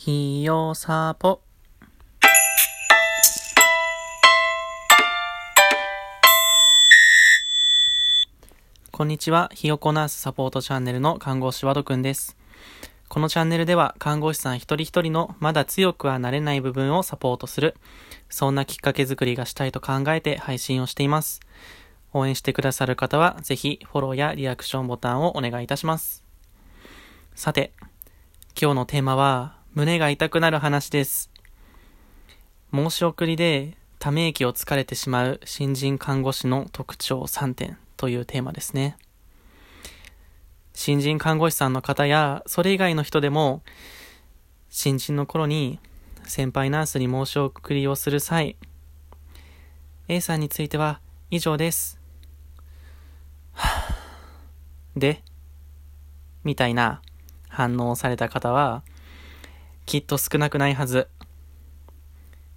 ひよさぽ。こんにちは。ひよこナースサポートチャンネルの看護師和土くんです。このチャンネルでは看護師さん一人一人のまだ強くはなれない部分をサポートする、そんなきっかけ作りがしたいと考えて配信をしています。応援してくださる方はぜひフォローやリアクションボタンをお願いいたします。さて、今日のテーマは胸が痛くなる話です。申し送りでため息をつかれてしまう新人看護師の特徴3点というテーマですね。新人看護師さんの方やそれ以外の人でも新人の頃に先輩ナースに申し送りをする際 A さんについては以上です。でみたいな反応をされた方はきっと少なくないはず。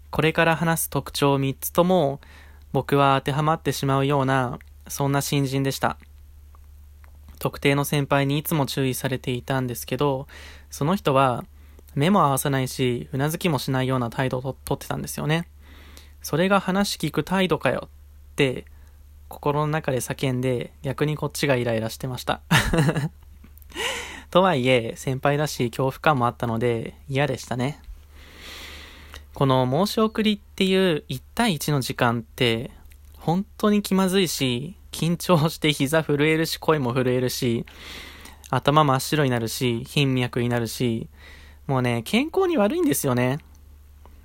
これから話す特徴3つとも僕は当てはまってしまうようなそんな新人でした。特定の先輩にいつも注意されていたんですけど、その人は目も合わさないし、うなずきもしないような態度をととってたんですよね。それが話聞く態度かよって心の中で叫んで逆にこっちがイライラしてました。とはいえ、先輩だし恐怖感もあったので嫌でしたね。この申し送りっていう1対1の時間って本当に気まずいし、緊張して膝震えるし声も震えるし、頭真っ白になるし、頻脈になるし、もうね、健康に悪いんですよね。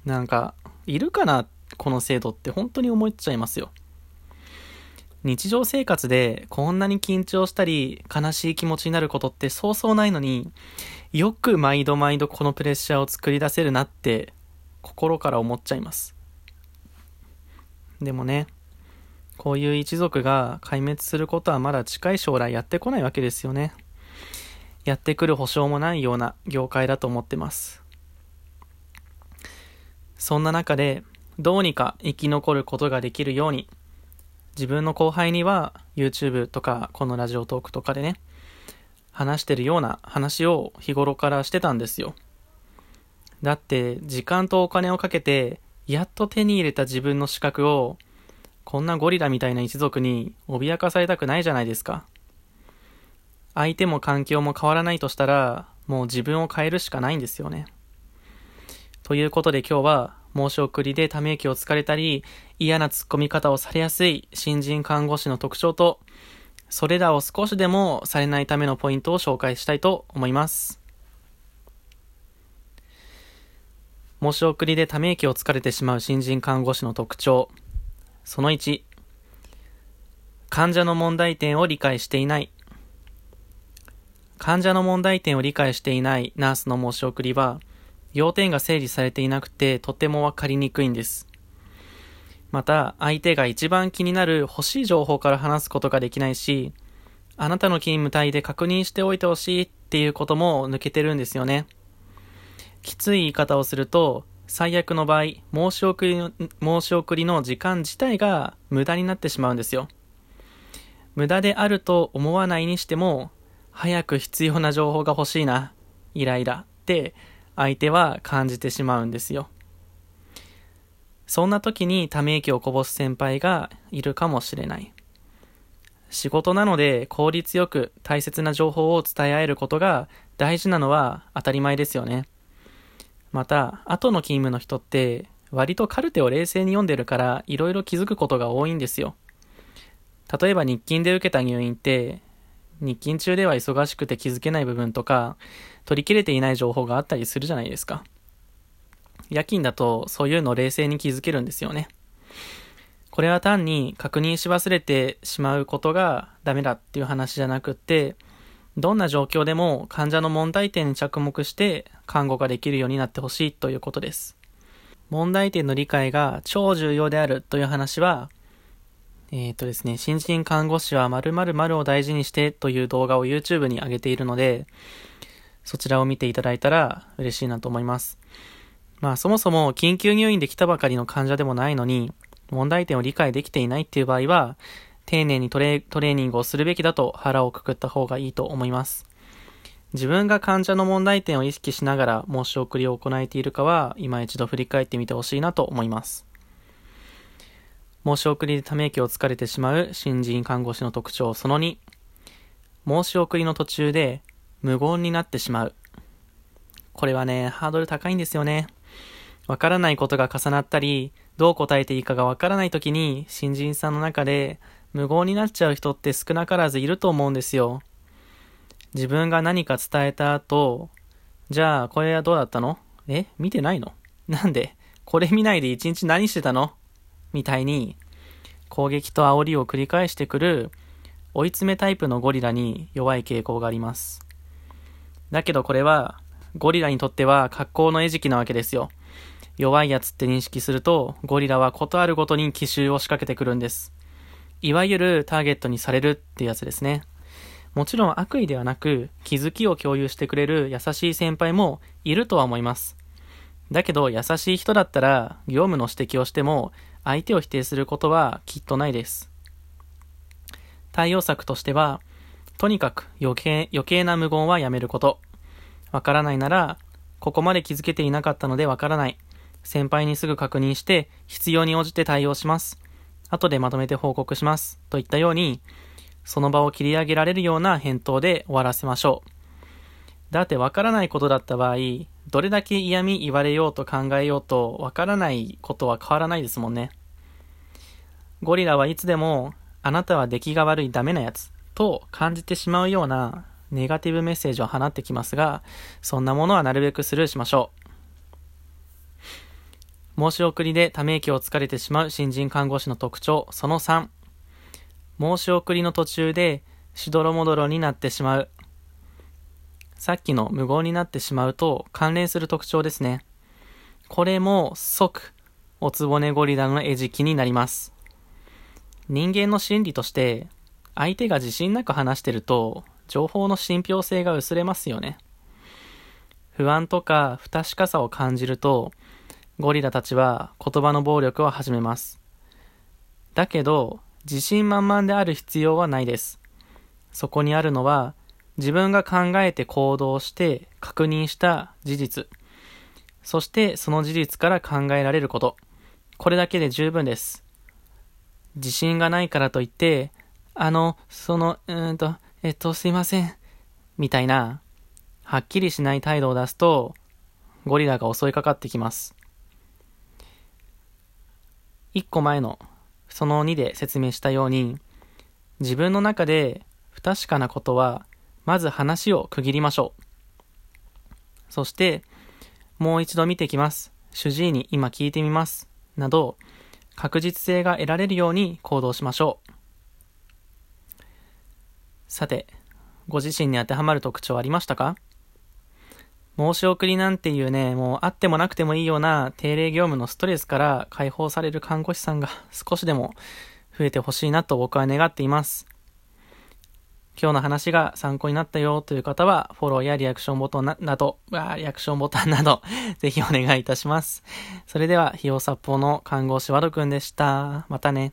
なんか、いるかなこの制度って本当に思っちゃいますよ。日常生活でこんなに緊張したり悲しい気持ちになることってそうそうないのによく毎度毎度このプレッシャーを作り出せるなって心から思っちゃいます。でもねこういう一族が壊滅することはまだ近い将来やってこないわけですよね。やってくる保証もないような業界だと思ってます。そんな中でどうにか生き残ることができるように自分の後輩には YouTube とかこのラジオトークとかでね話してるような話を日頃からしてたんですよ。だって時間とお金をかけてやっと手に入れた自分の資格をこんなゴリラみたいな一族に脅かされたくないじゃないですか。相手も環境も変わらないとしたらもう自分を変えるしかないんですよね。ということで今日は申し送りでため息をつかれたり、嫌な突っ込み方をされやすい新人看護師の特徴と、それらを少しでもされないためのポイントを紹介したいと思います。申し送りでため息をつかれてしまう新人看護師の特徴。その1、患者の問題点を理解していない。患者の問題点を理解していないナースの申し送りは、要点が整理されていなくてとてもわかりにくいんです。また、相手が一番気になる欲しい情報から話すことができないし、あなたの勤務帯で確認しておいてほしいっていうことも抜けてるんですよね。きつい言い方をすると、最悪の場合、申し送りの、申し送りの時間自体が無駄になってしまうんですよ。無駄であると思わないにしても、早く必要な情報が欲しいな、イライラって、相手は感じてしまうんですよ。そんな時にため息をこぼす先輩がいるかもしれない。仕事なので効率よく大切な情報を伝え合えることが大事なのは当たり前ですよね。また、後の勤務の人って割とカルテを冷静に読んでるから色々気づくことが多いんですよ。例えば日勤で受けた入院って日勤中では忙しくて気づけない部分とか、取り切れていない情報があったりするじゃないですか。夜勤だとそういうの冷静に気づけるんですよね。これは単に確認し忘れてしまうことがダメだっていう話じゃなくって、どんな状況でも患者の問題点に着目して看護ができるようになってほしいということです。問題点の理解が超重要であるという話は、えっ、ー、とですね、新人看護師は〇〇〇を大事にしてという動画を YouTube に上げているので、そちらを見ていただいたら嬉しいなと思います。まあそもそも緊急入院で来たばかりの患者でもないのに、問題点を理解できていないっていう場合は、丁寧にトレトレーニングをするべきだと腹をくくった方がいいと思います。自分が患者の問題点を意識しながら申し送りを行えているかは今一度振り返ってみてほしいなと思います。申し送りでため息をつかれてしまう新人看護師の特徴その2、申し送りの途中で無言になってしまう。これはね、ハードル高いんですよね。わからないことが重なったり、どう答えていいかがわからない時に、新人さんの中で無言になっちゃう人って少なからずいると思うんですよ。自分が何か伝えた後、じゃあこれはどうだったの？え？見てないの？なんで？これ見ないで一日何してたの？みたいに、攻撃と煽りを繰り返してくる追い詰めタイプのゴリラに弱い傾向があります。だけどこれは、ゴリラにとっては格好の餌食なわけですよ。弱いやつって認識すると、ゴリラはことあるごとに奇襲を仕掛けてくるんです。いわゆるターゲットにされるってやつですね。もちろん悪意ではなく、気づきを共有してくれる優しい先輩もいるとは思います。だけど優しい人だったら、業務の指摘をしても、相手を否定することはきっとないです。対応策としては、とにかく余計余計な無言はやめること。わからないなら、ここまで気づけていなかったのでわからない。先輩にすぐ確認して、必要に応じて対応します。後でまとめて報告します。といったように、その場を切り上げられるような返答で終わらせましょう。だってわからないことだった場合、どれだけ嫌味言われようと考えようと、わからないことは変わらないですもんね。ゴリラはいつでもあなたは出来が悪いダメなやつと感じてしまうようなネガティブメッセージを放ってきますが、そんなものはなるべくスルーしましょう。申し送りでため息をつかれてしまう新人看護師の特徴、その3。申し送りの途中でしどろもどろになってしまう。さっきの無言になってしまうと関連する特徴ですね。これも即、おつぼねゴリラの餌食になります。人間の心理として、相手が自信なく話してると、情報の信憑性が薄れますよね。不安とか不確かさを感じると、ゴリラたちは言葉の暴力を始めます。だけど、自信満々である必要はないです。そこにあるのは、自分が考えて行動して確認した事実。そしてその事実から考えられること。これだけで十分です。自信がないからといって、あの、その、うんと、えっと、すいません。みたいな、はっきりしない態度を出すと、ゴリラが襲いかかってきます。一個前の、その2で説明したように、自分の中で不確かなことは、まず話を区切りましょう。そして、もう一度見てきます。主治医に今聞いてみます。など、確実性が得られるように行動しましょう。さて、ご自身に当てはまる特徴ありましたか？申し送りなんていうね、もうあってもなくてもいいような定例業務のストレスから解放される看護師さんが少しでも増えてほしいなと僕は願っています。今日の話が参考になったよという方は、フォローやリアクションボタンななど、リアクションボタンなど、ぜひお願いいたします。それでは、費用札幌の看護師ワドくんでした。またね。